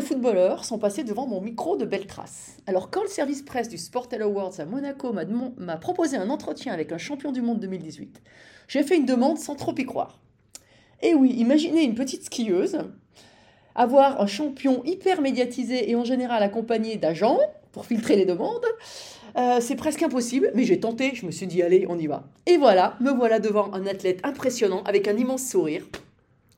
De footballeurs sont passés devant mon micro de belle trace. Alors quand le service presse du Sportel Awards à Monaco m'a proposé un entretien avec un champion du monde 2018, j'ai fait une demande sans trop y croire. Et oui, imaginez une petite skieuse, avoir un champion hyper médiatisé et en général accompagné d'agents pour filtrer les demandes, euh, c'est presque impossible, mais j'ai tenté, je me suis dit allez, on y va. Et voilà, me voilà devant un athlète impressionnant avec un immense sourire,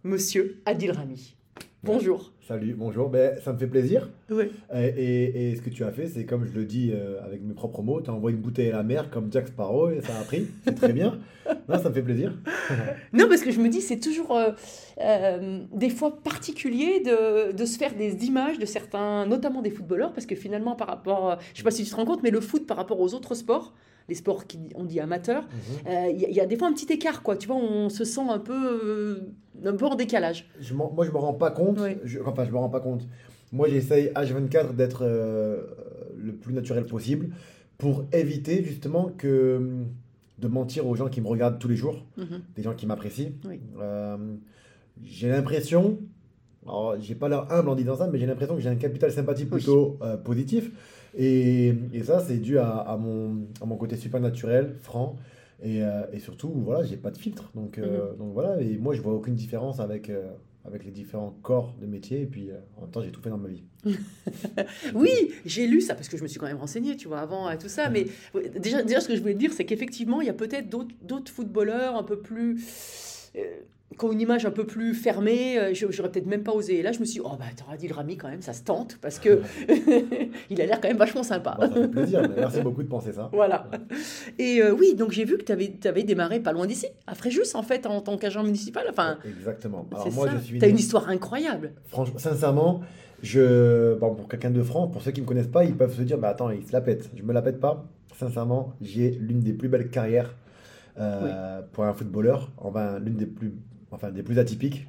Monsieur Adil Rami. Bonjour. Salut, bonjour, ben, ça me fait plaisir. Oui. Et, et- et ce que tu as fait, c'est comme je le dis euh, avec mes propres mots, tu as envoyé une bouteille à la mer comme Jack Sparrow et ça a pris. C'est très bien. Non, ça me fait plaisir. Non, parce que je me dis, c'est toujours euh, euh, des fois particulier de, de se faire des images de certains, notamment des footballeurs, parce que finalement, par rapport, je sais pas si tu te rends compte, mais le foot par rapport aux autres sports, les sports qui on dit amateurs, Mhm. euh, il y, a- il y a des fois un petit écart, quoi. Tu vois, on se sent un peu, euh, un peu en décalage. Je moi, je me rends pas compte. Oui. Je, enfin, je me rends pas compte. Moi, j'essaye H24 d'être euh, le plus naturel possible pour éviter justement que de mentir aux gens qui me regardent tous les jours, Mhm. des gens qui m'apprécient. Oui. Euh, j'ai l'impression, alors j'ai pas l'air humble en disant ça, mais j'ai l'impression que j'ai un capital sympathie Oui. plutôt euh, positif. Et, et ça, c'est dû à, à mon, à mon côté super naturel, franc. Et, euh, et surtout, voilà, j'ai pas de filtre. Donc, euh, donc voilà, et moi, je vois aucune différence avec, euh, avec les différents corps de métier. Et puis, en même temps, j'ai tout fait dans ma vie. Oui, j'ai lu ça parce que je me suis quand même renseignée, tu vois, avant tout ça. Mais déjà, déjà ce que je voulais te dire, c'est qu'effectivement, il y a peut-être d'autres footballeurs un peu plus. Euh, qui ont une image un peu plus fermée, euh, j'aurais peut-être même pas osé. Et là, je me suis dit, oh bah, t'auras dit le Rami quand même, ça se tente, parce que il a l'air quand même vachement sympa. Bon, ça fait plaisir. merci beaucoup de penser ça. Voilà. Et euh, oui, donc j'ai vu que tu avais, démarré pas loin d'ici, à Fréjus, en fait, en tant qu'agent municipal. Enfin, Exactement. Alors, moi, ça. je suis né- une histoire incroyable. Franchement, sincèrement, je, bon, pour quelqu'un de franc, pour ceux qui ne me connaissent pas, ils peuvent se dire, mais attends, il se la pète. Je me la pète pas. Sincèrement, j'ai l'une des plus belles carrières euh, pour un footballeur, enfin l'une des plus, enfin des plus atypiques.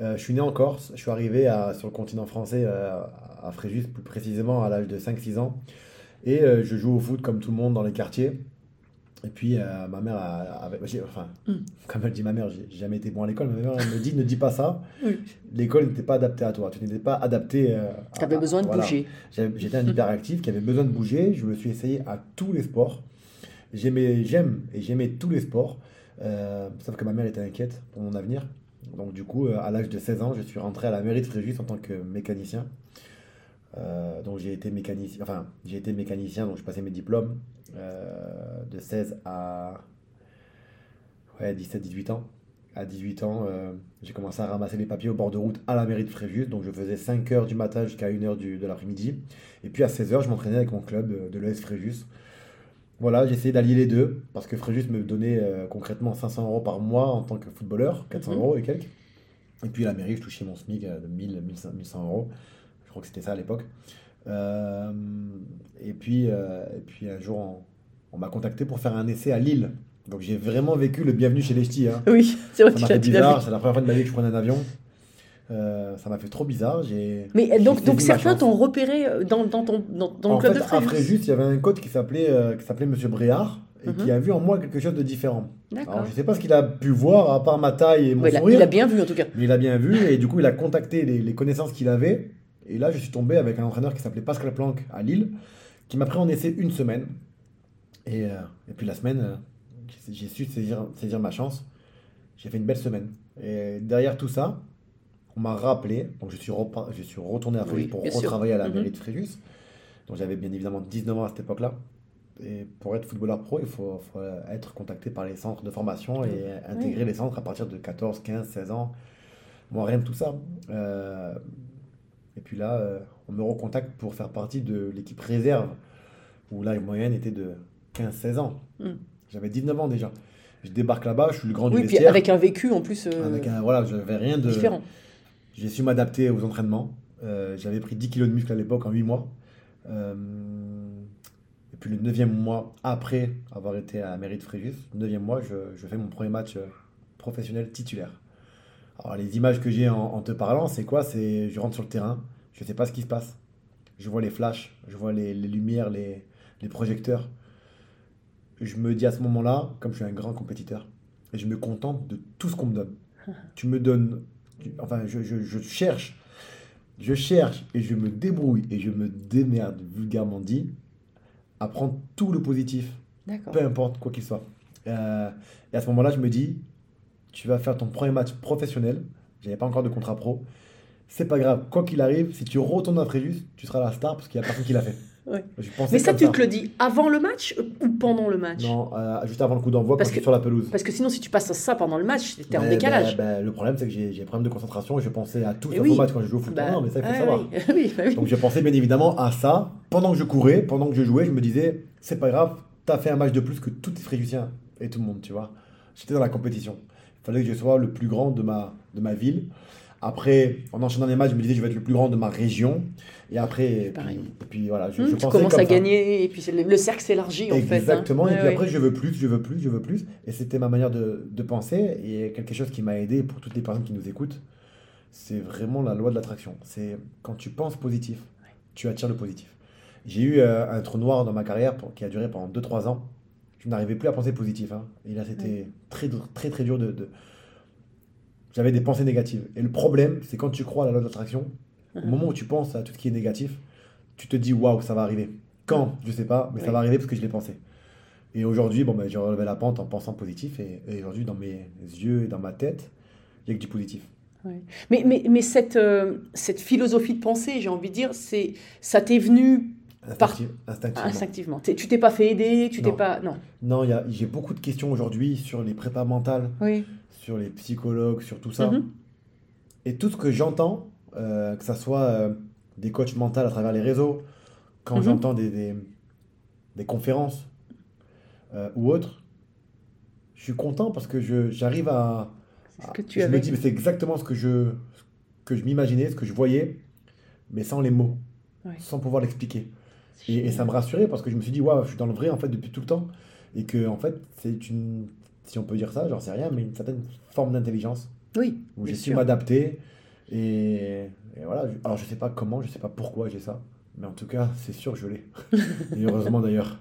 Euh, je suis né en Corse, je suis arrivé à- sur le continent français, euh, à Fréjus plus précisément à l'âge de 5-6 ans, et je joue au foot comme tout le monde dans les quartiers. Et puis ma mère, a- enfin, Mm. comme elle dit ma mère, j'ai jamais été bon à l'école, ma mère elle me dit ne dis pas ça Oui. l'école n'était pas adaptée à toi. Tu n'étais pas adapté. Tu avais à- besoin de voilà. bouger. J'étais un hyperactif qui avait besoin de bouger. Je me suis essayé à tous les sports. J'aimais, j'aime et j'aimais tous les sports. Euh, sauf que ma mère était inquiète pour mon avenir. Donc du coup, euh, à l'âge de 16 ans, je suis rentré à la mairie de Fréjus en tant que mécanicien. Euh, donc j'ai été mécanicien, enfin j'ai été mécanicien, donc je passais mes diplômes de 16 à ouais, 17-18 ans. À 18 ans, j'ai commencé à ramasser les papiers au bord de route à la mairie de Fréjus. Donc je faisais 5 heures du matin jusqu'à 1 heure de l'après-midi. Et puis à 16 heures, je m'entraînais avec mon club de l'ES Fréjus. Voilà, j'ai essayé d'allier les deux parce que Fréjus me donnait euh, concrètement 500 euros par mois en tant que footballeur, 400 Mhm. euros et quelques. Et puis à la mairie, je touchais mon SMIC de 1000, 1100, 1100 euros. Je crois que c'était ça à l'époque. Euh, et, puis, euh, et puis un jour, on, on m'a contacté pour faire un essai à Lille. Donc j'ai vraiment vécu le bienvenu chez les ch'tis. hein. Oui, c'est vrai Ça m'a fait bizarre, c'est la première fois de ma vie que je prenais un avion. Euh, ça m'a fait trop bizarre. J'ai, Mais donc, donc certains t'ont repéré euh, dans, dans ton, dans, le club fait, de à Fréjus. Fréjus, il y avait un coach qui s'appelait euh, qui s'appelait Monsieur Bréard et Mhm. qui a vu en moi quelque chose de différent. Alors je sais pas ce qu'il a pu voir à part ma taille et mon Ouais, il, a, sourire, il a bien vu en tout cas. mais il a bien vu et du coup il a contacté les, les connaissances qu'il avait et là je suis tombé avec un entraîneur qui s'appelait Pascal Planck à Lille qui m'a pris en essai une semaine et, euh, et puis la semaine j'ai- j'ai su saisir, saisir ma chance. J'ai fait une belle semaine et derrière tout ça on m'a rappelé, donc je suis, je suis retourné à Fréjus Oui, pour sûr. retravailler à la Mhm. mairie de Fréjus. Donc j'avais bien évidemment 19 ans à cette époque-là. Et pour être footballeur pro, il faut, faut être contacté par les centres de formation et intégrer les centres à partir de 14, 15, 16 ans. Moi, rien de tout ça. Euh, et puis là, euh, on me recontacte pour faire partie de l'équipe réserve, où là, la moyenne était de 15-16 ans. Mm. J'avais 19 ans déjà. Je débarque là-bas, je suis le grand du Oui, puis vestiaire. avec un vécu en plus euh, Avec un- voilà, je n'avais rien de. différent. J'ai su m'adapter aux entraînements. Euh, J'avais pris 10 kilos de muscle à l'époque en 8 mois. Euh, et puis le 9e mois, après avoir été à de Fréjus, le 9e mois, je, je fais mon premier match euh, professionnel titulaire. Alors les images que j'ai en, en te parlant, c'est quoi? C'est je rentre sur le terrain, je ne sais pas ce qui se passe. Je vois les flashs, je vois les, les lumières, les, les projecteurs. Je me dis à ce moment-là, comme je suis un grand compétiteur, et je me contente de tout ce qu'on me donne. Tu me donnes Enfin, je, je- je cherche, je cherche et je me débrouille et je me démerde, vulgairement dit, à prendre tout le positif, D'accord. peu importe quoi qu'il soit. Euh, et à ce moment-là, je me dis, tu vas faire ton premier match professionnel. J'avais pas encore de contrat pro. C'est pas grave, quoi qu'il arrive, si tu retournes à Fréjus, tu seras la star parce qu'il y a personne qui l'a fait. Ouais. Mais ça, tu te le dis avant le match ou pendant le match? Non, euh, juste avant le coup d'envoi, Parce que- sur la pelouse. Parce que sinon, si tu passes ça pendant le match, t'es en décalage. ben, le problème, c'est que j'ai un problème de concentration et je pensais à tout Eh sauf oui. au match quand je joue au foot. Bah, non, mais ça, il faut ah savoir. oui. oui, bah. Donc je pensais bien évidemment à ça. Pendant que je courais, pendant que je jouais, je me disais, c'est pas grave, t'as fait un match de plus que tous les Fréjusiens et tout le monde, tu vois. J'étais dans la compétition. Il fallait que je sois le plus grand de ma, de ma ville. Après, en enchaînant les matchs, je me disais, je vais être le plus grand de ma région. Et après, et puis, et puis voilà, je, Hum, je tu commences à ça. gagner et puis le, le cercle s'élargit en fait. hein. Exactement, et Ouais, puis ouais. après, je veux plus, je veux plus, je veux plus. Et c'était ma manière de, de penser, et quelque chose qui m'a aidé pour toutes les personnes qui nous écoutent, c'est vraiment la loi de l'attraction. C'est quand tu penses positif, tu attires le positif. J'ai eu euh, un trou noir dans ma carrière pour- qui a duré pendant 2-3 ans. Je n'arrivais plus à penser positif. hein. Et là, c'était très, très, très dur de... de- J'avais des pensées négatives. Et le problème, c'est quand tu crois à la loi de l'attraction, au Mhm. moment où tu penses à tout ce qui est négatif, tu te dis waouh, ça va arriver. Quand? Je sais pas, mais ça va arriver parce que je l'ai pensé. Et aujourd'hui, bon, ben, j'ai relevé la pente en pensant positif. Et, et aujourd'hui, dans mes yeux et dans ma tête, il n'y a que du positif. Mais, mais, mais cette, euh, cette philosophie de pensée, j'ai envie de dire, c'est ça t'est venu Par- instinctivement. instinctivement. Tu t'es pas fait aider, tu t'es pas. Non. Non, il y a- j'ai beaucoup de questions aujourd'hui sur les prépas mentales, Oui. sur les psychologues, sur tout ça. Mhm. Et tout ce que j'entends, euh, que ce soit euh, des coachs mentaux à travers les réseaux, quand Mhm. j'entends des, des, des conférences euh, ou autres, je suis content parce que je- j'arrive à. C'est ce que tu je avais. me dis, mais c'est exactement ce que je, que je m'imaginais, ce que je voyais, mais sans les mots, sans pouvoir l'expliquer. Et, et ça me rassurait parce que je me suis dit, waouh, je suis dans le vrai en fait depuis tout le temps. Et que en fait, c'est une, si on peut dire ça, j'en sais rien, mais une certaine forme d'intelligence Oui. où j'ai su m'adapter. Et, et voilà, alors je sais pas comment, je sais pas pourquoi j'ai ça, mais en tout cas, c'est sûr je l'ai. et heureusement d'ailleurs.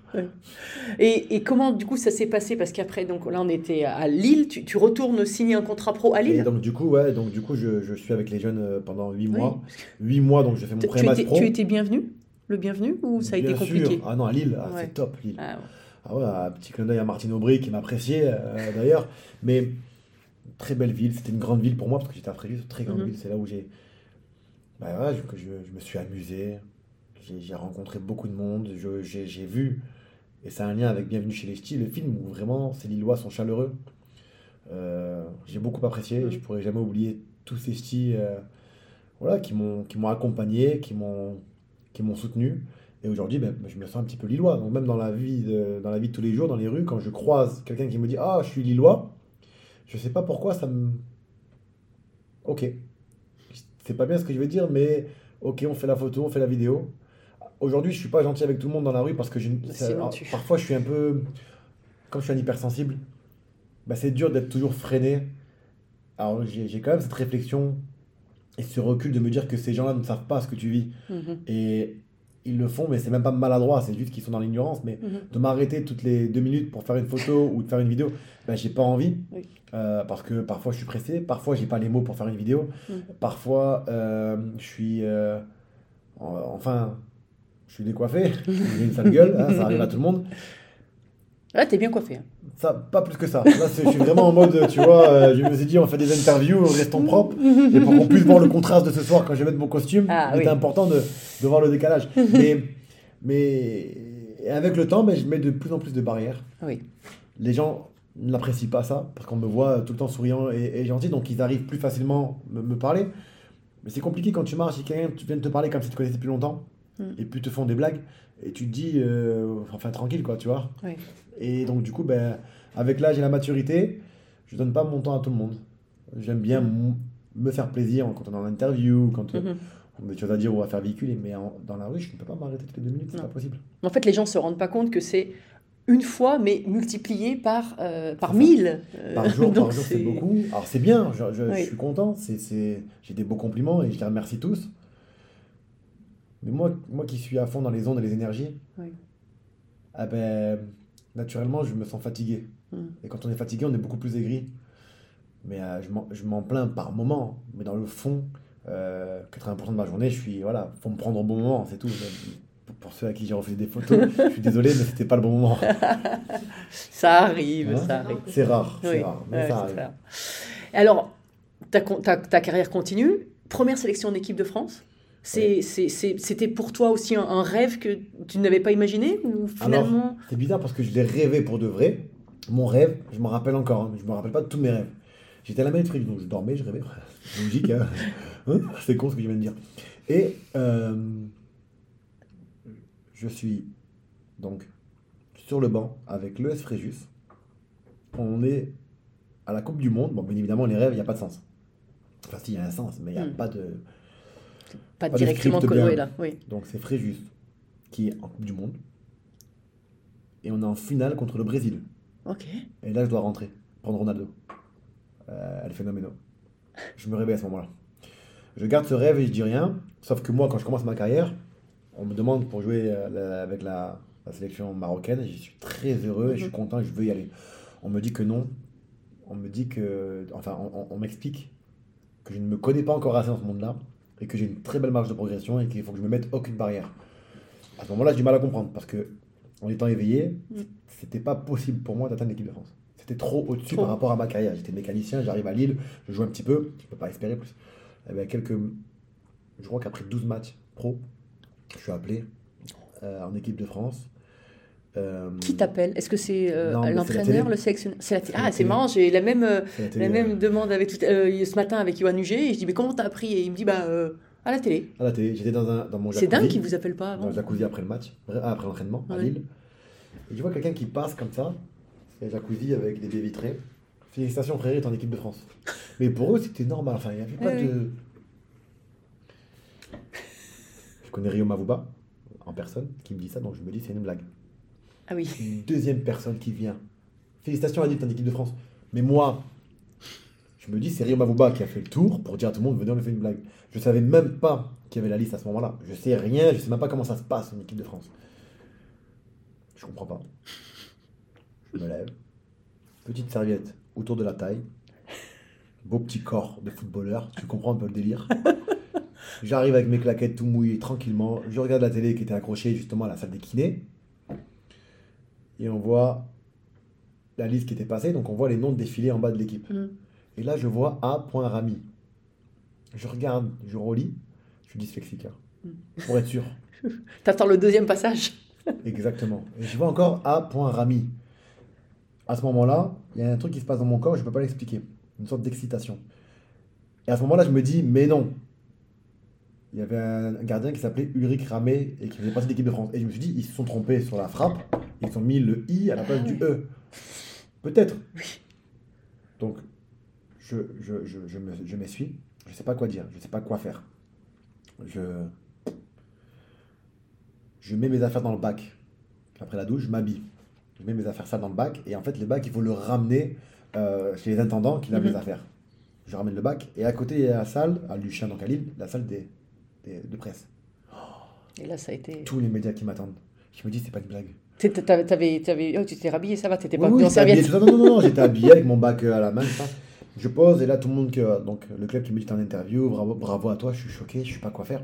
Et, et comment du coup ça s'est passé? Parce qu'après, donc là on était à Lille, tu, tu retournes signer un contrat pro à Et Lille donc du coup, ouais, donc du coup, je, je suis avec les jeunes euh, pendant 8 Oui. mois. 8 mois, donc je fais mon étais, pro. tu étais bienvenu? Le bienvenu ou ça a Bien été compliqué sûr. Ah non, à Lille, ah, Ouais. c'est top Lille. Ah, ouais. Ah ouais, un petit clin d'œil à Martine Aubry qui m'appréciait euh, d'ailleurs. Mais très belle ville, c'était une grande ville pour moi parce que j'étais à Fréjus, très grande Mhm. ville. C'est là où j'ai. Bah voilà, je- je, je me suis amusé, j'ai rencontré beaucoup de monde, j'ai vu, et c'est un lien avec Bienvenue chez les Ch'tis, le film où vraiment ces Lillois sont chaleureux. Euh, j'ai beaucoup apprécié et je Mhm. pourrais jamais oublier tous ces Ch'tis euh, voilà, qui m'ont accompagné, qui m'ont qui m'ont soutenu. Et aujourd'hui, ben, je me sens un petit peu lillois. Donc même dans la vie de, dans la vie de tous les jours, dans les rues, quand je croise quelqu'un qui me dit Ah, je suis lillois, je sais pas pourquoi ça me. Ok. C'est pas bien ce que je veux dire, mais ok, on fait la photo, on fait la vidéo. Aujourd'hui, je suis pas gentil avec tout le monde dans la rue parce que tu- parfois je suis un peu. Comme je suis un hypersensible, ben, c'est dur d'être toujours freiné. Alors j'ai quand même cette réflexion et ce recul de me dire que ces gens-là ne savent pas ce que tu vis. Mhm. Et ils le font, mais c'est même pas maladroit, c'est juste qu'ils sont dans l'ignorance. Mais Mhm. de m'arrêter toutes les deux minutes pour faire une photo ou de faire une vidéo, ben, j'ai pas envie. Oui. Euh, parce que parfois je suis pressé, parfois j'ai pas les mots pour faire une vidéo, Mhm. parfois euh, je suis. euh, en- enfin, je suis décoiffé, j'ai une sale gueule, hein, ça arrive à tout le monde. Là, t'es bien coiffé. hein. Ça, pas plus que ça. Là, c'est- je suis vraiment en mode, tu vois, euh, je me suis dit, on fait des interviews, restons propres. Et pour qu'on puisse voir le contraste de ce soir quand je vais mettre mon costume, Ah, était oui. important de, de voir le décalage. mais, mais et avec le temps, ben, je mets de plus en plus de barrières. Oui. Les gens n'apprécient pas ça parce qu'on me voit tout le temps souriant et, et gentil, donc ils arrivent plus facilement me, me parler. Mais c'est compliqué quand tu marches et quelqu'un tu viens de te parler comme si tu connaissais depuis longtemps Mm. et puis te font des blagues et tu te dis, euh, enfin tranquille quoi, tu vois. Oui. Et donc du coup, ben, avec l'âge et la maturité, je donne pas mon temps à tout le monde. J'aime bien me faire plaisir quand on est en interview, quand Mhm. on a des choses à dire ou à faire véhiculer, mais en- dans la rue, je ne peux pas m'arrêter toutes les deux minutes, c'est pas possible. En fait, les gens se rendent pas compte que c'est une fois, mais multiplié par, euh, par mille. Euh, Par jour, par jour, c'est beaucoup. Alors c'est bien, je, je- je Oui. suis content, j'ai des beaux compliments et je les remercie tous. Mais moi, moi qui suis à fond dans les ondes et les énergies, Oui. ah ben, naturellement, je me sens fatigué. Mm. Et quand on est fatigué, on est beaucoup plus aigri. Mais euh, je, m'en, plains par moment. Mais dans le fond, euh, 80% de ma journée, je suis, voilà, faut me prendre au bon moment, c'est tout. Pour, pour ceux à qui j'ai refusé des photos, je suis désolé, mais c'était pas le bon moment. Ça arrive, Hein ça arrive. C'est rare, c'est Oui, rare, mais ouais, ça arrive. Alors, ta- ta carrière continue. Première sélection d'équipe de France. C'était pour toi aussi un, un rêve que tu n'avais pas imaginé ou finalement C'est bizarre parce que je l'ai rêvé pour de vrai. Mon rêve, je m'en rappelle encore, hein, je me rappelle pas de tous mes rêves. J'étais à la maîtrise, donc je dormais, je rêvais. C'est logique, hein. Hein C'est con ce que je viens de dire. Et euh, je suis donc sur le banc avec l'ES Fréjus. On est à la Coupe du Monde. Bon, bien évidemment, les rêves, il n'y a pas de sens. Enfin, si, il y a un sens, mais il n'y a Hmm. pas de. Pas pas de directement bien. là. Oui. Donc c'est Fréjus qui est en Coupe du Monde. Et on est en finale contre le Brésil. Ok. Et là, je dois rentrer, prendre Ronaldo. Euh, elle est phénoménale. Je me réveille à ce moment-là. Je garde ce rêve et je dis rien. Sauf que moi, quand je commence ma carrière, on me demande pour jouer euh, avec la, la sélection marocaine. Je suis très heureux et je suis content et je veux y aller. On me dit que non. On me dit que. Enfin, on, on- on m'explique que je ne me connais pas encore assez dans ce monde-là et que j'ai une très belle marge de progression et qu'il faut que je me mette aucune barrière. À ce moment-là, j'ai du mal à comprendre parce que, en étant éveillé, Mm. c'était pas possible pour moi d'atteindre l'équipe de France. C'était trop au-dessus par rapport à ma carrière. J'étais mécanicien, j'arrive à Lille, je joue un petit peu, je peux pas espérer plus. Eh ben, quelques, je crois qu'après 12 matchs pro, je suis appelé euh, en équipe de France. Euh, Qui t'appelle? Est-ce que c'est euh, l'entraîneur, le sélectionneur? C'est la Ah, c'est marrant. J'ai la même, euh, la même demande avec tout, ce matin avec Yoann Huget. Et je dis mais comment t'as appris? Et il me dit bah à la télé. À la télé, j'étais dans, un, dans mon C'est dingue qu'il vous appelle pas dans avant. le jacuzzi après le match, après l'entraînement à. Lille. Et je vois quelqu'un qui passe comme ça, un jacuzzi avec des baies vitrées. Félicitations frère, est en équipe de France. Mais pour eux, c'était normal. Enfin, il n'y avait pas Ouais, de. Je connais Rio Mavuba en personne qui me dit ça, donc je me dis c'est une blague. Ah oui. Une deuxième personne qui vient. Félicitations à t'es en équipe de France. Mais moi, je me dis c'est Rio Mavuba qui a fait le tour pour dire à tout le monde venez on fait une blague. Je savais même pas qu'il y avait la liste à ce moment-là. Je sais rien, je sais même pas comment ça se passe en équipe de France. Je comprends pas. Je me lève. Petite serviette autour de la taille. Beau petit corps de footballeur. Tu comprends un peu le délire. J'arrive avec mes claquettes tout mouillées tranquillement. Je regarde la télé qui était accrochée justement à la salle des kinés. Et on voit la liste qui était passée. Donc on voit les noms défiler en bas de l'équipe. Mm. Et là je vois A. Rami. Je regarde, je relis. Je suis dyslexique. hein. Pour être sûr. T'attends le deuxième passage. Exactement. Et je vois encore A.Rami. À ce moment-là, il y a un truc qui se passe dans mon corps, je ne peux pas l'expliquer. Une sorte d'excitation. Et à ce moment-là, je me dis, mais non. Il y avait un gardien qui s'appelait Ulrich Ramé et qui faisait partie de l'équipe de France. Et je me suis dit, ils se sont trompés sur la frappe. Ils ont mis le I à la place Ah du. E. Peut-être. Donc, je, je, je, je me- je m'essuie. Je ne sais pas quoi dire. Je ne sais pas quoi faire. Je, je mets mes affaires dans le bac. Après la douche, je m'habille. Je mets mes affaires sales dans le bac. Et en fait, le bac, il faut le ramener euh, chez les intendants qui lavent Mhm. les affaires. Je ramène le bac. Et à côté, il y a la salle, à Luchin, donc à Lille, la salle des- de presse. Et là, ça a été. Tous les médias qui m'attendent. Je me dis, c'est pas une blague. T'avais, t'avais, t'avais- oh, tu t'es rhabillé, ça va, t'étais Oui, pas oui, j'étais habillé, serviette. tout ça. Non, non, non, j'étais habillé avec mon bac euh, à la main. ça. Je pose et là, tout le monde, que, donc le club qui me dit t'es en interview, bravo, bravo à toi, je suis choqué, je sais pas quoi faire.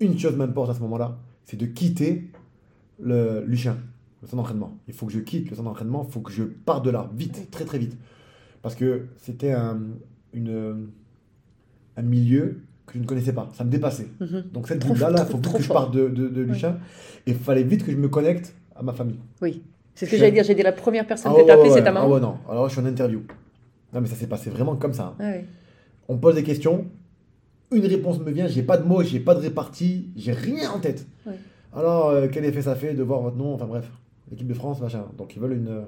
Une chose m'importe à ce moment-là, c'est de quitter le Luchin. le centre d'entraînement. Il faut que je quitte le centre d'entraînement, il faut que je parte de là, vite, très très vite. Parce que c'était un, une, un milieu que je ne connaissais pas, ça me dépassait. Mhm. Donc cette bulle-là, il faut vite trop que je parte de, de, de. Et il fallait vite que je me connecte à ma famille. Oui. C'est ce que j'allais dire. J'ai dit la première personne Ah que ouais, tu as appelée, c'est ta maman. Ah ouais, non. Alors je suis en interview. Non mais ça s'est passé vraiment comme ça. hein. Ah oui. On pose des questions, une réponse me vient, j'ai pas de mots, j'ai pas de répartie, j'ai rien en tête. Alors, euh, quel effet ça fait de voir votre nom? Enfin bref, l'équipe de France, machin. Donc ils veulent une,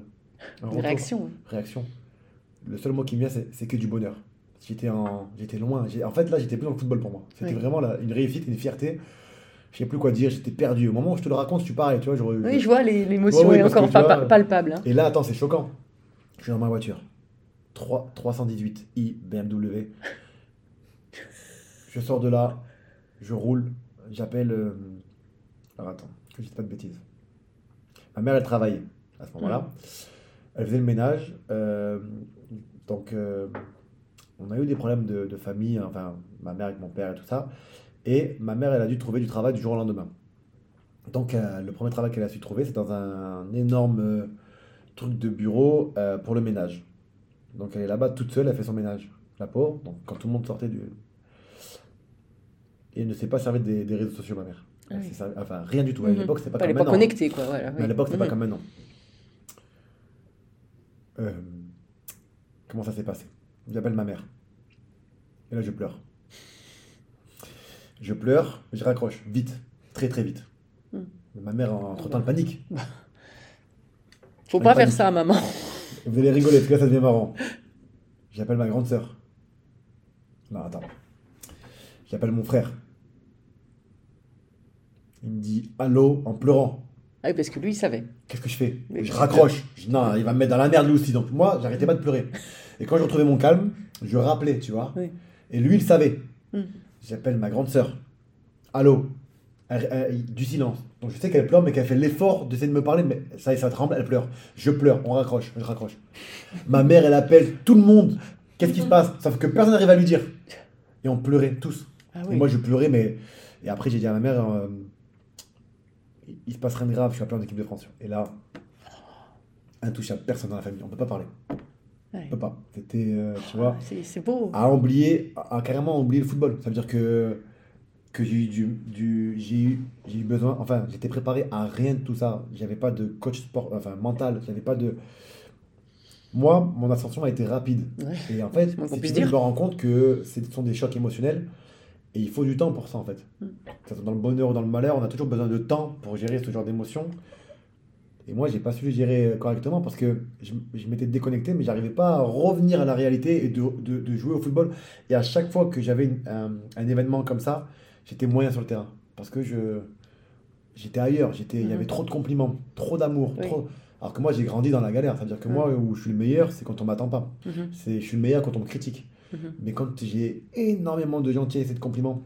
un Une réaction. Réaction. Le seul mot qui me vient, c'est que du bonheur. J'étais en, j'étais loin. En fait, là, j'étais plus dans le football pour moi. C'était Oui. vraiment la- une réussite, une fierté. Je sais plus quoi dire. J'étais perdu. Au moment où je te le raconte, suis pareil. Tu vois, Oui, je vois l'émotion Ouais, ouais, est encore que tu pas vois, pa- palpable. hein. Et là, attends, c'est choquant. Je suis dans ma voiture. 3, 318 i BMW. Je sors de là, je roule, j'appelle. euh, Alors attends, que je dise pas de bêtises. Ma mère, elle travaillait à ce moment-là. Elle faisait le ménage. euh, donc, euh, on a eu des problèmes de, de famille, hein, enfin, ma mère avec mon père et tout ça. Et ma mère, elle a dû trouver du travail du jour au lendemain. Donc, euh, le premier travail qu'elle a su trouver, c'est dans un, énorme euh, truc de bureau euh, pour le ménage. Donc, elle est là-bas toute seule, elle fait son ménage. La pauvre, donc quand tout le monde sortait du. Et elle ne s'est pas servir des, des réseaux sociaux, ma mère. Elle Ah oui. servi- Enfin, rien du tout. À Mhm. l'époque, c'était pas Elle comme n'est pas maintenant. quoi. Voilà, Mais à l'époque, c'était pas comme maintenant. Comment ça s'est passé? J'appelle ma mère. Et là, je pleure. Je pleure, je raccroche, vite, très très vite. Hmm. Ma mère, entre-temps, elle panique. Faut pas faire ça, maman. Vous allez rigoler, parce que là, ça devient marrant. J'appelle ma grande sœur. Non, attends. J'appelle mon frère. Il me dit allô en pleurant. Ah oui, parce que lui, il savait. Qu'est-ce que je fais? Mais Je raccroche. Je dis, non, il va me mettre dans la merde lui aussi. Donc moi, j'arrêtais pas de pleurer. Et quand je retrouvais mon calme, je rappelais, tu vois. Oui. Et lui, il savait. Hmm. J'appelle ma grande sœur. Allô Elle- elle- Du silence. Donc je sais qu'elle pleure, mais qu'elle fait l'effort d'essayer de me parler, mais ça ça tremble, elle pleure. Je pleure, on raccroche, je raccroche. Ma mère, elle appelle tout le monde. Qu'est-ce qui se passe? Sauf que personne n'arrive à lui dire. Et on pleurait tous. Ah Et moi, je pleurais, mais. Et après, j'ai dit à ma mère, euh, il- se passe rien de grave, je suis appelé en équipe de France. Et là, intouchable, personne dans la famille, on peut pas parler. Ouais. Pas. C'était, euh, tu vois, Ah, C'est beau. à oublier, à, à carrément oublier le football. Ça veut dire que, que j'ai eu du, du- j'ai eu, j'ai eu besoin, enfin, j'étais préparé à rien de tout ça. J'avais pas de coach sport, enfin, mental, j'avais pas de. Moi, mon ascension a été rapide. Ouais. Et en fait, si tu dire. je me rends compte que ce sont des chocs émotionnels et il faut du temps pour ça en fait. Mm. Soit dans le bonheur ou dans le malheur, on a toujours besoin de temps pour gérer ce genre d'émotions. Et moi, j'ai pas su gérer correctement parce que je, je m'étais déconnecté, mais j'arrivais pas à revenir à la réalité et de, de- de jouer au football. Et à chaque fois que j'avais un, un événement comme ça, j'étais moyen sur le terrain parce que je j'étais ailleurs. J'étais, il y Mhm. avait trop de compliments, trop d'amour, Oui. trop. Alors que moi, j'ai grandi dans la galère. C'est-à-dire que Mm. moi, où je suis le meilleur, c'est quand on m'attend pas. Mhm. C'est, je suis le meilleur quand on me critique. Mhm. Mais quand j'ai énormément de gentillesse et de compliments,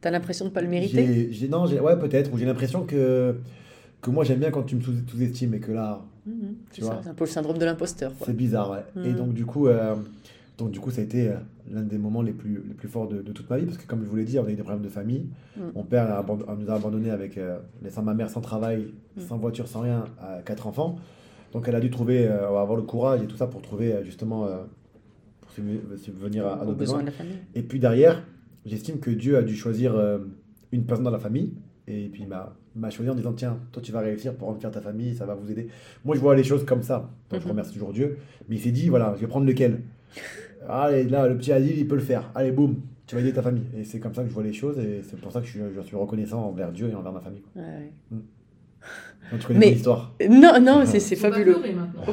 T'as l'impression de pas le mériter? j'ai, non, ouais, peut-être, ou j'ai l'impression que, que moi j'aime bien quand tu me sous- sous-estimes et que là, Mhm. Tu vois. c'est un peu le syndrome de l'imposteur. c'est bizarre. ouais. Et Mhm. donc, du coup, euh, donc, du coup, ça a été euh, l'un des moments les plus, les plus forts de, de toute ma vie parce que, comme je vous l'ai dit, on a eu des problèmes de famille. Mhm. Mon père a nous a abandonnés avec, euh, laissant ma mère sans travail, sans voiture, sans rien, à quatre enfants. Donc, elle a dû trouver, euh, avoir le courage et tout ça pour trouver justement, pour subve- subvenir à, nos besoins besoins. de la famille. Et puis derrière, j'estime que Dieu a dû choisir une personne dans la famille. Et puis il m'a m'a choisi en disant Tiens, toi tu vas réussir pour rendre fier ta famille, ça va vous aider. Moi je vois les choses comme ça. Donc je Mhm. remercie toujours Dieu. Mais il s'est dit Voilà, je vais prendre lequel? Allez, là, le petit Adil, il peut le faire. Allez, boum, tu vas aider ta famille. Et c'est comme ça que je vois les choses. Et c'est pour ça que je suis, je suis reconnaissant envers Dieu et envers ma famille. quoi. Ouais. Donc, tu connais Mais- mon histoire. Non, non, c'est fabuleux.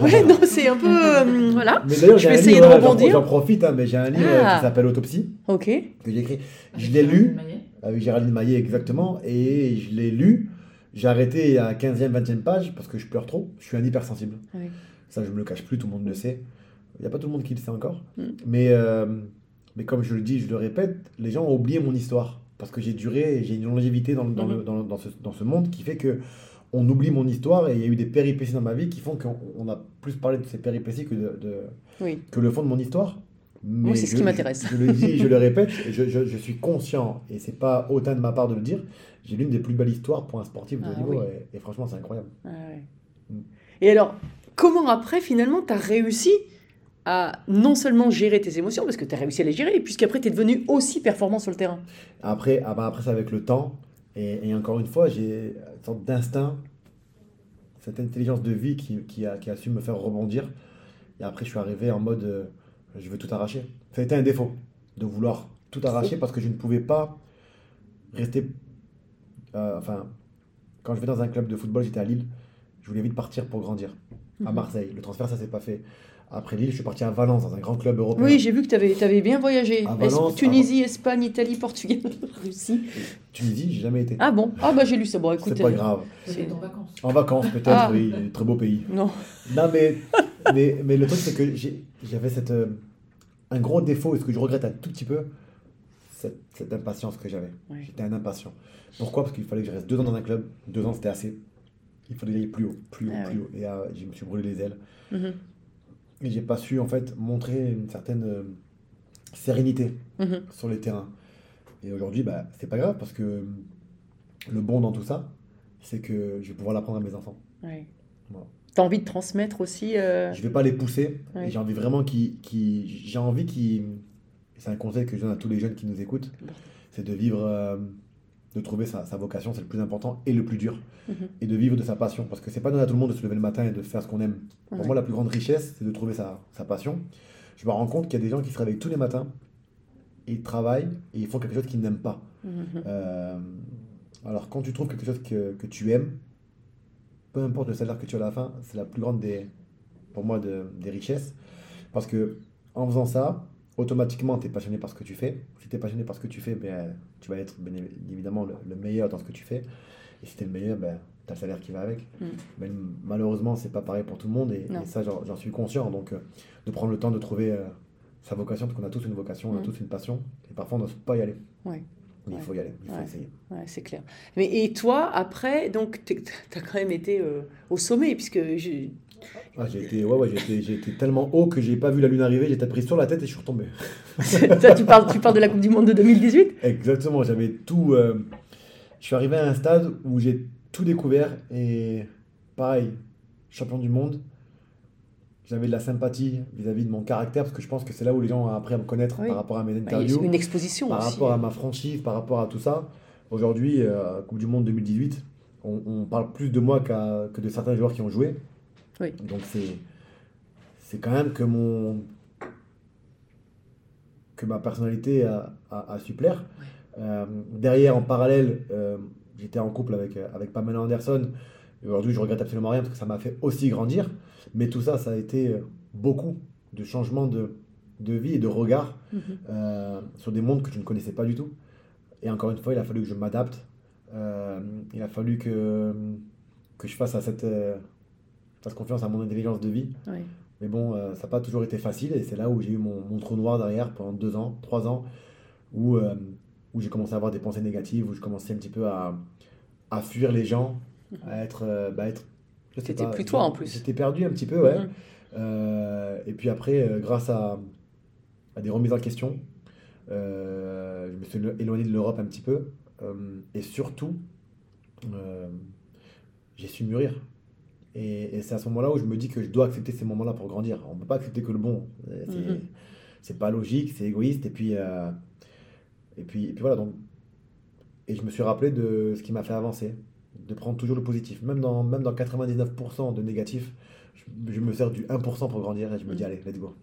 Ouais, non, c'est un peu. euh, voilà. Mais d'ailleurs, Je j'ai vais essayer livre, de j'en- rebondir. J'en profite, hein, mais j'ai un livre euh, Ah. qui s'appelle Autopsie, Ok. que j'ai écrit. Je l'ai lu. Géraldine Maillet. avec Géraldine Maillet exactement, et je l'ai lu. J'ai arrêté à 15e, 20e page parce que je pleure trop. Je suis un hypersensible. Ça, je me le cache plus, tout le monde le sait. Il n'y a pas tout le monde qui le sait encore. Mm. Mais, euh, mais comme je le dis, je le répète, les gens ont oublié mon histoire. Parce que j'ai duré, j'ai une longévité dans, dans, le- Mhm. dans, dans ce, dans ce monde qui fait que on oublie mon histoire et il y a eu des péripéties dans ma vie qui font qu'on on a plus parlé de ces péripéties que, de, de- Oui. que le fond de mon histoire. Mais c'est ce qui m'intéresse. Je, je le dis, je le répète, je, je- je suis conscient, et c'est pas autant de ma part de le dire. J'ai l'une des plus belles histoires pour un sportif de haut Ah niveau, oui. et, et franchement, c'est incroyable. Ah ouais. Mm. Et alors, comment après, finalement, tu as réussi à non seulement gérer tes émotions, parce que tu as réussi à les gérer, puisqu'après, tu es devenu aussi performant sur le terrain? Après, ah bah après c'est avec le temps. Et, et encore une fois, j'ai une sorte d'instinct, cette intelligence de vie qui, qui a, qui a su me faire rebondir. Et après, je suis arrivé en mode euh, je veux tout arracher. Ça a été un défaut de vouloir tout arracher parce que je ne pouvais pas rester. Euh, enfin, quand je vais dans un club de football, j'étais à Lille, je voulais vite partir pour grandir. À Mhm. Marseille, le transfert, ça s'est pas fait. Après Lille, je suis parti à Valence, dans un grand club européen. Oui, j'ai vu que tu avais, bien voyagé. À Es- Valence, Tunisie, Espagne, Italie, Portugal, Russie. Tunisie, j'ai jamais été. Ah bon? Ah bah j'ai lu ça. Bon, écoute. c'est pas euh, grave. c'est- en vacances. En vacances, peut-être, Ah. oui, très beau pays. Non. Non, mais, mais, mais le truc, c'est que j'ai- j'avais cette, euh, un gros défaut, et ce que je regrette un tout petit peu, cette, cette impatience que j'avais. Ouais. J'étais un impatient. Pourquoi? Parce qu'il fallait que je reste deux ans dans un club. Deux ans, c'était assez. Il fallait aller plus haut, plus haut, Ah plus haut. Et euh, je me suis brûlé les ailes. Mhm, Et j'ai pas su, en fait, montrer une certaine euh, sérénité mhm. sur les terrains. Et aujourd'hui, bah, c'est pas grave, parce que le bon dans tout ça, c'est que je vais pouvoir l'apprendre à mes enfants. Ouais. Voilà. T'as envie de transmettre aussi euh, Je vais pas les pousser. Ouais. J'ai envie vraiment qu'ils, qu'ils- j'ai envie qu'ils, c'est un conseil que je donne à tous les jeunes qui nous écoutent, c'est de vivre, euh, de trouver sa, sa vocation, c'est le plus important et le plus dur, Mhm. et de vivre de sa passion, parce que c'est pas donné à tout le monde de se lever le matin et de faire ce qu'on aime. Pour moi, la plus grande richesse, c'est de trouver sa, sa passion. Je me rends compte qu'il y a des gens qui se réveillent tous les matins, ils travaillent et ils font quelque chose qu'ils n'aiment pas. Mhm. Euh, alors, quand tu trouves quelque chose que, que tu aimes, peu importe le salaire que tu as à la fin, c'est la plus grande des, pour moi, de- des richesses. Parce que en faisant ça, automatiquement, tu es passionné par ce que tu fais. Si tu es passionné par ce que tu fais, ben, tu vas être bien évidemment le, le meilleur dans ce que tu fais. Et si tu es le meilleur, ben, tu as le salaire qui va avec. Mm. Mais malheureusement, c'est pas pareil pour tout le monde. Et, ça, j'en j'en suis conscient. Donc, euh, de prendre le temps de trouver euh, sa vocation, parce qu'on a tous une vocation, on a Mm. tous une passion. Et parfois, on n'ose pas y aller. Ouais. Mais Ouais. il faut y aller, il faut Ouais. essayer. Ouais, c'est clair. Mais et toi, après, donc, tu as quand même été euh, au sommet, puisque je- Ah, j'ai été, ouais, ouais, j'ai été, j'ai été tellement haut que j'ai pas vu la lune arriver, j'étais pris sur la tête et je suis retombé. Toi, tu parles, tu parles de la Coupe du Monde de 2018 Exactement, j'avais tout. euh, je suis arrivé à un stade où j'ai tout découvert et pareil, champion du monde. J'avais de la sympathie vis-à-vis de mon caractère parce que je pense que c'est là où les gens ont appris à me connaître Oui. par rapport à mes Bah, interviews, a Une exposition par aussi. rapport à ma franchise, par rapport à tout ça. Aujourd'hui, euh, Coupe du Monde 2018, on, on parle plus de moi qu'à- que de certains joueurs qui ont joué. Oui. Donc c'est c'est quand même que mon que ma personnalité a, a, a su plaire. Euh, derrière, en parallèle, euh, j'étais en couple avec, avec Pamela Anderson. Et Aujourd'hui, je regrette absolument rien parce que ça m'a fait aussi grandir. Mais tout ça, ça a été euh, beaucoup de changements de, de vie et de regard Mhm. euh, sur des mondes que je ne connaissais pas du tout. Et encore une fois, il a fallu que je m'adapte. Euh, il a fallu que, que je fasse, à cette, euh, fasse confiance à mon intelligence de vie. Oui. Mais bon, ça n'a pas toujours été facile. Et c'est là où j'ai eu mon, mon trou noir derrière pendant deux ans, trois ans, où, où j'ai commencé à avoir des pensées négatives, où je commençais un petit peu à, à fuir les gens, à être. bah, être pas, plus toi, en plus. J'étais perdu un petit peu, ouais. Mhm. Euh, et puis après, euh, grâce à, à des remises en question, euh, je me suis élo- éloigné de l'Europe un petit peu. euh, et surtout, j'ai su mûrir. Et, et c'est à ce moment-là où je me dis que je dois accepter ces moments-là pour grandir. On ne peut pas accepter que le bon. C'est c'est pas logique, c'est égoïste. Et puis, et, puis, et puis voilà. Donc, et je me suis rappelé de ce qui m'a fait avancer, de prendre toujours le positif. Même dans, même dans 99% de négatif, je, je me sers du 1% pour grandir et je me dis, allez, let's go.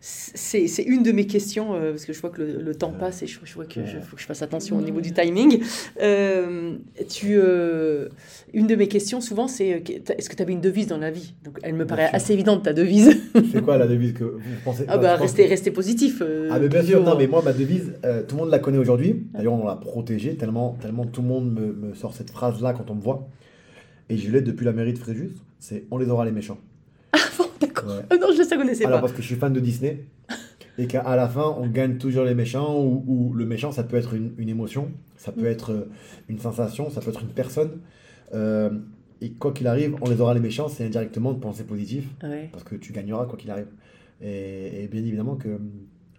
C'est c'est une de mes questions, euh, parce que je vois que le, le temps Ouais. passe et je, je vois qu'il faut que je fasse attention au niveau du timing. Euh, tu, euh, une de mes questions, souvent, c'est euh, est-ce que tu avais une devise dans la vie? Donc, elle me Bien paraît sûr. assez évidente, ta devise. C'est quoi la devise que vous pensez ah bah, rester, que- rester positif. euh, Ah mais bien sûr, non mais moi ma devise, euh, tout le monde la connaît aujourd'hui. D'ailleurs on l'a protégée tellement, tellement tout le monde me, me sort cette phrase là quand on me voit. Et je l'ai depuis la mairie de Fréjus, c'est on les aura les méchants. Bon, D'accord. Ouais. Ah non, je ne connaissais Alors pas. parce que je suis fan de Disney et qu'à la fin on gagne toujours les méchants ou, ou le méchant ça peut être une, une émotion, ça peut Mm. être euh, une sensation, ça peut être une personne. Euh, et quoi qu'il arrive, on les aura les méchants, c'est indirectement de penser positif Ouais. parce que tu gagneras quoi qu'il arrive. Et, et bien évidemment que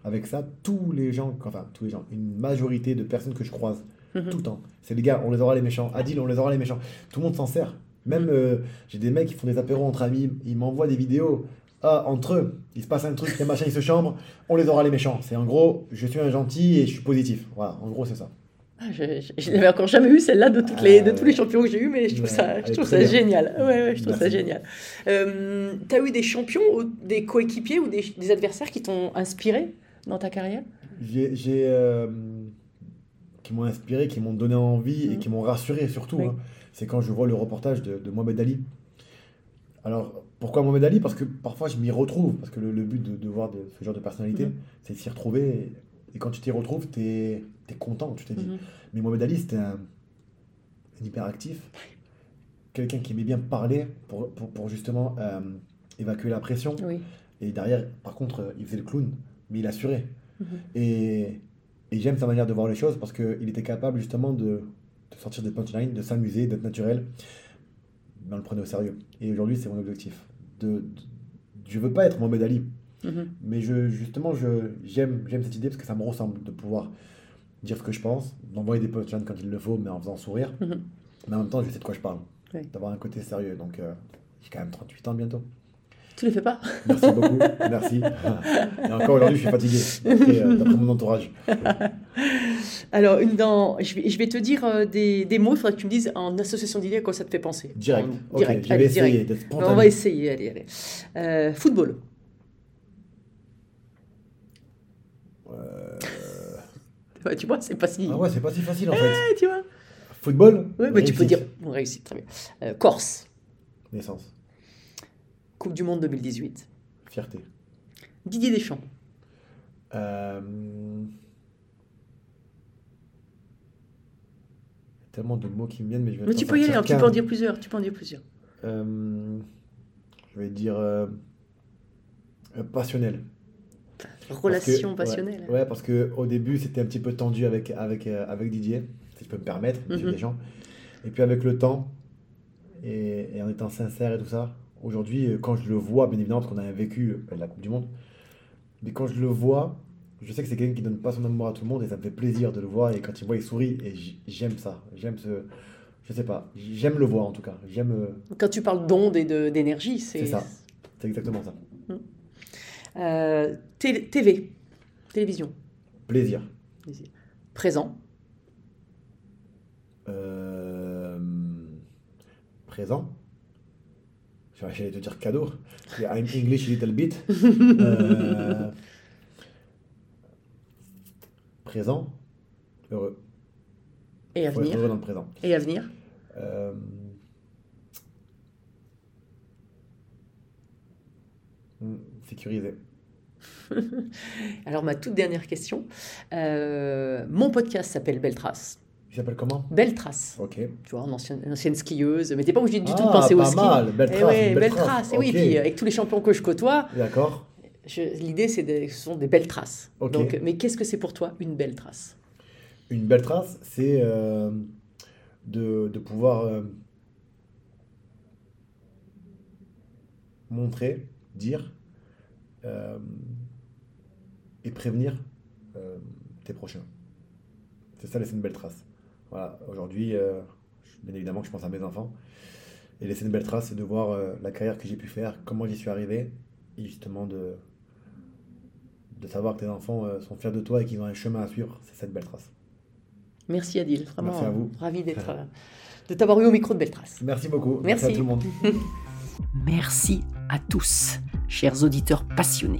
avec ça, tous les gens, enfin tous les gens, une majorité de personnes que je croise Mhm. tout le temps, c'est les gars, on les aura les méchants. Adil, on les aura les méchants. Tout le monde s'en sert. Même euh, j'ai des mecs qui font des apéros entre amis, ils m'envoient des vidéos. Ah, entre eux, il se passe un truc, les machins ils se chambrent, on les aura les méchants. C'est en gros, je suis un gentil et je suis positif. Voilà, en gros c'est ça. Ah, Je, je- je n'avais encore jamais eu celle-là de, toutes les, de tous les ouais. champions que j'ai eu, mais je trouve Ouais, ça, je trouve ça bien. génial. Ouais, ouais, je trouve ça génial. Euh, tu as eu des champions ou des coéquipiers ou des, des adversaires qui t'ont inspiré dans ta carrière? J'ai, euh, qui m'ont inspiré, qui m'ont donné envie et Mhm. qui m'ont rassuré surtout. Oui. hein. C'est quand je vois le reportage de, de Mohamed Ali. Alors, pourquoi Mohamed Ali? Parce que parfois je m'y retrouve. Parce que le, le but de, de voir de- ce genre de personnalité, Mhm. c'est de s'y retrouver. Et, et quand tu t'y retrouves, tu es, content, tu te dis. Mhm. Mais Mohamed Ali, c'était un, un hyperactif. Quelqu'un qui aimait bien parler pour, pour, pour justement euh, évacuer la pression. Oui. Et derrière, par contre, il faisait le clown, mais il assurait. Mhm. Et, et j'aime sa manière de voir les choses parce qu'il était capable justement de, de sortir des punchlines, de s'amuser, d'être naturel. Mais on le prenait au sérieux. Et aujourd'hui, c'est mon objectif. De, de- je veux pas être Mohamed Ali, Mhm. mais je, justement, j'aime, cette idée parce que ça me ressemble de pouvoir dire ce que je pense, d'envoyer des punchlines quand il le faut, mais en faisant sourire. Mhm. Mais en même temps, je sais de quoi je parle. Oui. D'avoir un côté sérieux. Donc, euh, j'ai quand même 38 ans bientôt. Tu les fais pas? Merci beaucoup, merci. Et encore aujourd'hui, je suis fatigué, d'après, euh, d'après mon entourage. Alors, une dans, je, vais, je vais te dire euh, des, des mots, il faudrait que tu me dises en association d'idées à quoi ça te fait penser. Direct. En- direct, je vais allez, essayer d'être On va essayer, allez, allez. Euh, football. Euh, Ouais, tu vois, c'est pas si. Ah ouais, c'est pas si facile en fait. Ouais, tu vois. Football? Oui, mais tu peux dire. On réussit, très bien. Euh, Corse. Naissance, Coupe du Monde 2018. fierté. Didier Deschamps. Euh, Tellement de mots qui me viennent, mais je vais Mais tu peux y aller, hein, tu peux en dire plusieurs. Tu peux en dire plusieurs. Euh, Je vais dire euh, euh, passionnel. Que- Relation ouais, passionnelle. Ouais, parce que au début c'était un petit peu tendu avec, avec, avec Didier, si je peux me permettre, Didier Mhm. Deschamps. Et puis avec le temps, et, et en étant sincère et tout ça, aujourd'hui, quand je le vois, bien évidemment, parce qu'on a vécu la Coupe du Monde, mais quand je le vois, je sais que c'est quelqu'un qui donne pas son amour à tout le monde et ça me fait plaisir de le voir. Et quand il me voit, il sourit et j'aime ça. J'aime ce. Je sais pas, j'aime le voir en tout cas. J'aime. euh, Quand tu parles d'ondes et d'énergie, c'est. C'est ça. C'est exactement ça. Euh, télé- TV. Télévision. Plaisir. Présent. Euh, Présent. J'allais te dire cadeau. I'm English a little bit. Euh, Présent. Heureux. Et à Faut être venir. heureux dans le présent. Et à venir. Euh, hmm, Sécurisé. Alors, ma toute dernière question. Euh, mon podcast s'appelle Belle Trace. Il s'appelle comment? Belle Trace. Ok. Tu vois, en ancienne, ancienne skieuse. Mais t'es pas obligé du tout de Ah, penser au pas ski. mal. Belle Eh trace. ouais, une belle, belle trace. trace. Et oui, Ok. puis euh, avec tous les champions que je côtoie, D'accord. L'idée, c'est ce sont des belles traces. Donc, mais qu'est-ce que c'est pour toi une belle trace? Une belle trace, c'est euh, de, de pouvoir euh, montrer, dire euh, et prévenir tes prochains. C'est ça, laisser une belle trace. Voilà, aujourd'hui, bien évidemment que je pense à mes enfants. Et laisser une belle trace, c'est de voir la carrière que j'ai pu faire, comment j'y suis arrivé, et justement de, de savoir que tes enfants euh, sont fiers de toi et qu'ils ont un chemin à suivre. C'est cette belle trace. Merci Adil, vraiment Merci à vous. euh, ravi d'être, euh, de t'avoir eu au micro de Belle Trace. Merci beaucoup. Merci. à tout le monde. Merci à tous, chers auditeurs passionnés.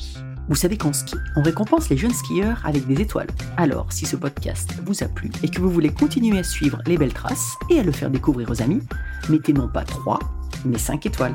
Vous savez qu'en ski, on récompense les jeunes skieurs avec des étoiles. Alors, si ce podcast vous a plu et que vous voulez continuer à suivre les belles traces et à le faire découvrir aux amis, mettez non pas 3, mais 5 étoiles.